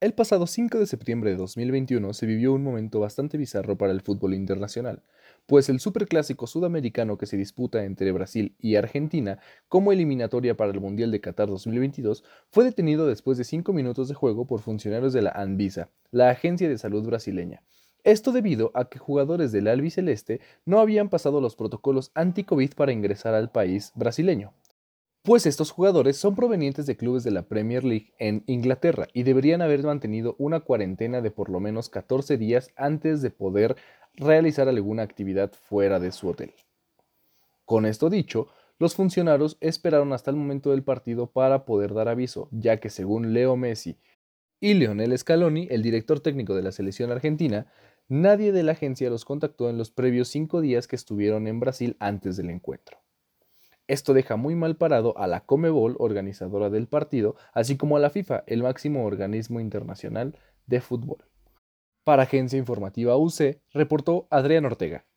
El pasado 5 de septiembre de 2021 se vivió un momento bastante bizarro para el fútbol internacional, pues el superclásico sudamericano que se disputa entre Brasil y Argentina como eliminatoria para el Mundial de Qatar 2022 fue detenido después de 5 minutos de juego por funcionarios de la Anvisa, la agencia de salud brasileña. Esto debido a que jugadores del albiceleste no habían pasado los protocolos anti-COVID para ingresar al país brasileño pues estos jugadores son provenientes de clubes de la Premier League en Inglaterra y deberían haber mantenido una cuarentena de por lo menos 14 días antes de poder realizar alguna actividad fuera de su hotel. Con esto dicho, los funcionarios esperaron hasta el momento del partido para poder dar aviso, ya que según Leo Messi y Leonel Scaloni, el director técnico de la selección argentina, nadie de la agencia los contactó en los previos cinco días que estuvieron en Brasil antes del encuentro. Esto deja muy mal parado a la Comebol, organizadora del partido, así como a la FIFA, el máximo organismo internacional de fútbol. Para Agencia Informativa UC, reportó Adrián Ortega.